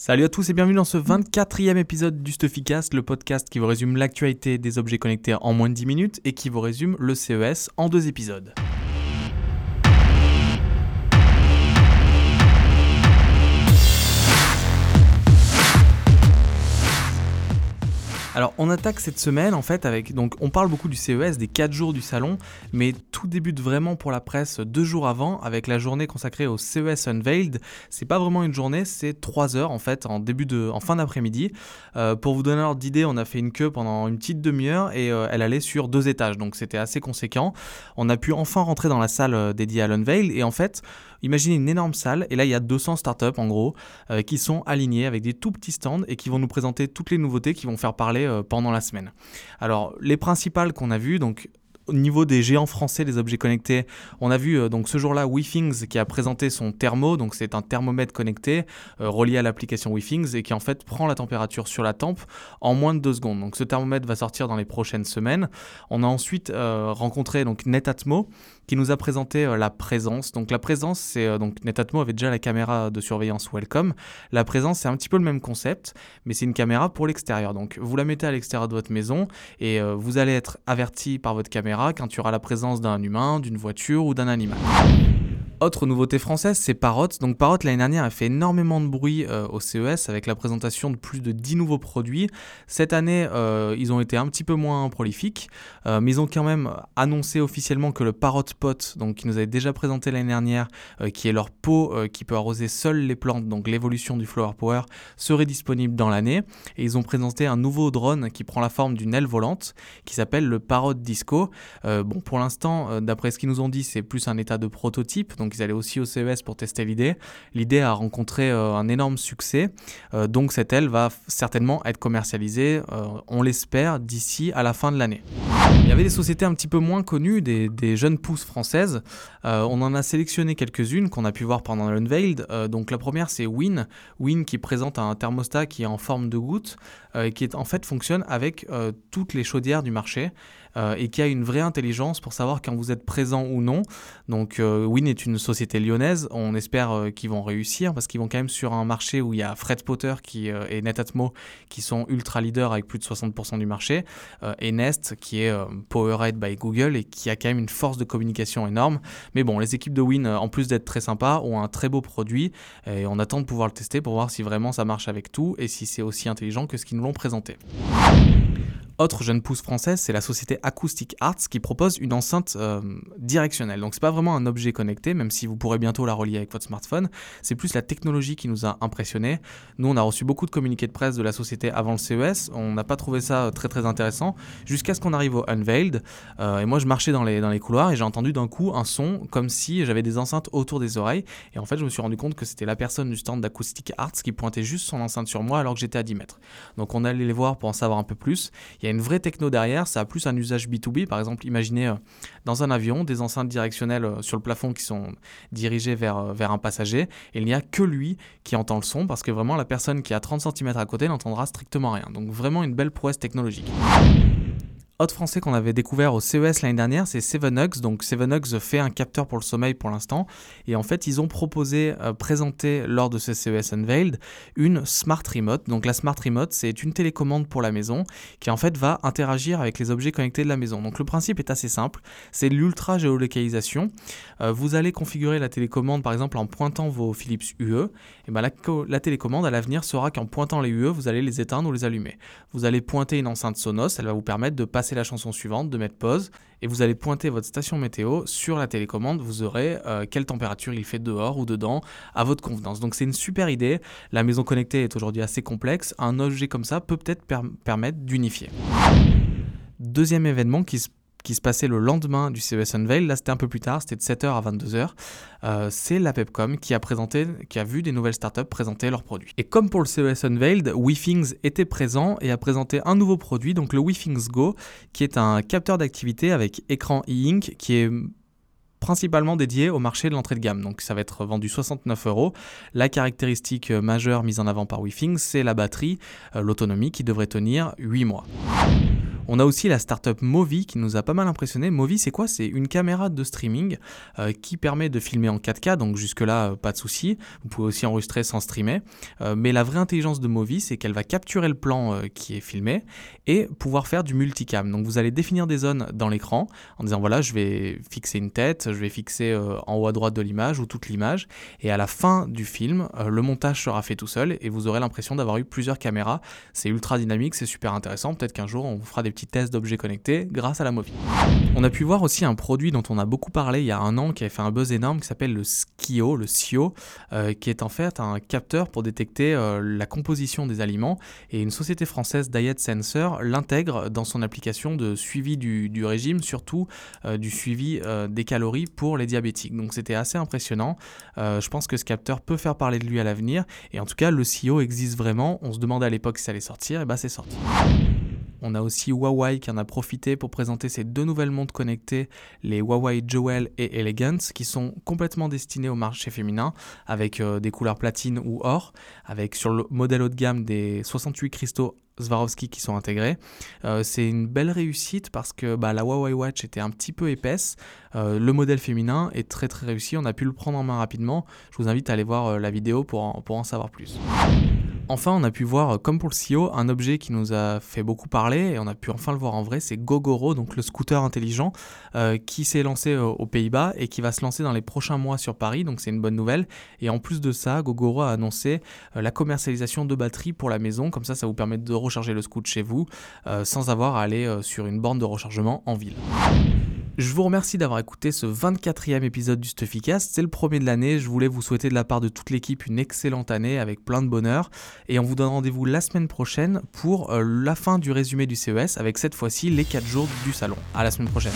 Salut à tous et bienvenue dans ce 24e épisode du Stuffycast, le podcast qui vous résume l'actualité des objets connectés en moins de 10 minutes et qui vous résume le CES en deux épisodes. Alors on attaque cette semaine en fait avec donc on parle beaucoup du CES des 4 jours du salon mais tout débute vraiment pour la presse deux jours avant avec la journée consacrée au CES Unveiled. C'est pas vraiment une journée, c'est 3 heures en fait en début de en fin d'après-midi. Euh, pour vous donner l'ordre d'idée, on a fait une queue pendant une petite demi-heure et euh, elle allait sur deux étages donc c'était assez conséquent. On a pu enfin rentrer dans la salle euh, dédiée à l'Unveil et en fait Imaginez une énorme salle, et là il y a 200 startups en gros, qui sont alignés avec des tout petits stands et qui vont nous présenter toutes les nouveautés qui vont faire parler pendant la semaine. Alors les principales qu'on a vues, donc au niveau des géants français des objets connectés, on a vu euh, donc ce jour-là WeThings qui a présenté son thermo, donc c'est un thermomètre connecté relié à l'application WeThings et qui en fait prend la température sur la tempe en moins de deux secondes. Donc ce thermomètre va sortir dans les prochaines semaines. On a ensuite rencontré donc Netatmo qui nous a présenté euh, la présence. Donc la présence, c'est euh, donc Netatmo avait déjà la caméra de surveillance Welcome. La présence, c'est un petit peu le même concept, mais c'est une caméra pour l'extérieur. Donc vous la mettez à l'extérieur de votre maison et euh, vous allez être averti par votre caméra quand il y aura la présence d'un humain, d'une voiture ou d'un animal. Autre nouveauté française, c'est Parrot. Donc Parrot l'année dernière a fait énormément de bruit euh, au CES avec la présentation de plus de 10 nouveaux produits. Cette année, euh, ils ont été un petit peu moins prolifiques, euh, mais ils ont quand même annoncé officiellement que le Parrot Pot, donc qui nous avait déjà présenté l'année dernière, qui est leur pot qui peut arroser seul les plantes, donc l'évolution du Flower Power, serait disponible dans l'année. Et ils ont présenté un nouveau drone qui prend la forme d'une aile volante, qui s'appelle le Parrot Disco. bon, pour l'instant, d'après ce qu'ils nous ont dit, c'est plus un état de prototype. Donc ils allaient aussi au CES pour tester l'idée. L'idée a rencontré euh, un énorme succès, euh, donc cette aile va certainement être commercialisée, euh, on l'espère, d'ici à la fin de l'année. Il y avait des sociétés un petit peu moins connues, des, jeunes pousses françaises. on en a sélectionné quelques-unes qu'on a pu voir pendant l'Unveiled. donc la première c'est Win, Win qui présente un thermostat qui est en forme de goutte et qui en fait fonctionne avec toutes les chaudières du marché. Euh, et qui a une vraie intelligence pour savoir quand vous êtes présent ou non. Donc euh, Win est une société lyonnaise, on espère euh, qu'ils vont réussir parce qu'ils vont quand même sur un marché où il y a Fred Potter qui, et Netatmo qui sont ultra leaders avec plus de 60% du marché, et Nest qui est powered by Google et qui a quand même une force de communication énorme. Mais bon, les équipes de Win, en plus d'être très sympas, ont un très beau produit et on attend de pouvoir le tester pour voir si vraiment ça marche avec tout et si c'est aussi intelligent que ce qu'ils nous l'ont présenté. Autre jeune pousse française, c'est la société Acoustic Arts qui propose une enceinte euh, directionnelle. Donc c'est pas vraiment un objet connecté, même si vous pourrez bientôt la relier avec votre smartphone. C'est plus la technologie qui nous a impressionné. Nous, on a reçu beaucoup de communiqués de presse de la société avant le CES. On n'a pas trouvé ça très très intéressant jusqu'à ce qu'on arrive au Unveiled. Euh, et moi, je marchais dans les, dans les couloirs et j'ai entendu d'un coup un son comme si j'avais des enceintes autour des oreilles. Et en fait, je me suis rendu compte que c'était la personne du stand d'Acoustic Arts qui pointait juste son enceinte sur moi alors que j'étais à 10 mètres. Donc on allait les voir pour en savoir un peu plus. Il y a une vraie techno derrière, ça a plus un usage B2B. Par exemple, imaginez euh, dans un avion des enceintes directionnelles euh, sur le plafond qui sont dirigées vers, euh, vers un passager, et il n'y a que lui qui entend le son, parce que vraiment la personne qui a 30 cm à côté n'entendra strictement rien. Donc vraiment une belle prouesse technologique. Autre français qu'on avait découvert au CES l'année dernière, c'est Sevenux. Donc Sevenux fait un capteur pour le sommeil pour l'instant. Et en fait, ils ont proposé, euh, présenter lors de ce CES Unveiled, une Smart Remote. Donc la Smart Remote, c'est une télécommande pour la maison qui en fait va interagir avec les objets connectés de la maison. Donc le principe est assez simple. C'est l'ultra géolocalisation. Euh, vous allez configurer la télécommande par exemple en pointant vos Philips UE. Et ben la, la télécommande à l'avenir sera qu'en pointant les UE, vous allez les éteindre ou les allumer. Vous allez pointer une enceinte Sonos, elle va vous permettre de passer la chanson suivante, de mettre pause, et vous allez pointer votre station météo sur la télécommande. Vous aurez euh, quelle température il fait dehors ou dedans à votre convenance. Donc c'est une super idée. La maison connectée est aujourd'hui assez complexe. Un objet comme ça peut peut-être permettre d'unifier. Deuxième événement qui se qui se passait le lendemain du CES Unveil. Là, c'était un peu plus tard, c'était de 7h à 22h. Euh, c'est la Pepcom qui a présenté, qui a vu des nouvelles startups présenter leurs produits. Et comme pour le CES Unveiled, WeThings était présent et a présenté un nouveau produit, donc le WeThings Go, qui est un capteur d'activité avec écran e-ink qui est principalement dédié au marché de l'entrée de gamme. Donc ça va être vendu 69 euros. La caractéristique majeure mise en avant par WeThings, c'est la batterie, euh, l'autonomie qui devrait tenir 8 mois. On a aussi la startup Movi qui nous a pas mal impressionné. Movi, c'est quoi? C'est une caméra de streaming euh, qui permet de filmer en 4K, donc jusque-là, euh, pas de souci. Vous pouvez aussi enregistrer sans streamer. Euh, mais la vraie intelligence de Movi, c'est qu'elle va capturer le plan qui est filmé et pouvoir faire du multicam. Donc vous allez définir des zones dans l'écran en disant voilà, je vais fixer une tête, je vais fixer en haut à droite de l'image ou toute l'image. Et à la fin du film, le montage sera fait tout seul et vous aurez l'impression d'avoir eu plusieurs caméras. C'est ultra dynamique, c'est super intéressant. Peut-être qu'un jour, on vous fera des tests d'objets connectés grâce à la Movi. On a pu voir aussi un produit dont on a beaucoup parlé il y a un an qui avait fait un buzz énorme qui s'appelle le Skio, le SIO, euh, qui est en fait un capteur pour détecter euh, la composition des aliments. Et une société française, Diet Sensor, l'intègre dans son application de suivi du, régime, surtout euh, du suivi des calories pour les diabétiques. Donc c'était assez impressionnant. je pense que ce capteur peut faire parler de lui à l'avenir. Et en tout cas, le SIO existe vraiment. On se demandait à l'époque si ça allait sortir, et bah c'est sorti. On a aussi Huawei qui en a profité pour présenter ses deux nouvelles montres connectées, les Huawei Jewel et Elegance, qui sont complètement destinées au marché féminin, avec euh, des couleurs platine ou or, avec sur le modèle haut de gamme des 68 cristaux Swarovski qui sont intégrés. Euh, c'est une belle réussite parce que bah, la Huawei Watch était un petit peu épaisse. Euh, le modèle féminin est très très réussi. On a pu le prendre en main rapidement. Je vous invite à aller voir la vidéo pour pour en savoir plus. Enfin, on a pu voir, comme pour le CEO, un objet qui nous a fait beaucoup parler et on a pu enfin le voir en vrai, c'est Gogoro, donc le scooter intelligent euh, qui s'est lancé euh, aux Pays-Bas et qui va se lancer dans les prochains mois sur Paris, donc c'est une bonne nouvelle. Et en plus de ça, Gogoro a annoncé euh, la commercialisation de batteries pour la maison, comme ça ça vous permet de recharger le scooter chez vous sans avoir à aller sur une borne de rechargement en ville. Je vous remercie d'avoir écouté ce 24e épisode du Stuffycast. C'est le premier de l'année. Je voulais vous souhaiter de la part de toute l'équipe une excellente année avec plein de bonheur. Et on vous donne rendez-vous la semaine prochaine pour euh, la fin du résumé du CES avec cette fois-ci les 4 jours du salon. À la semaine prochaine.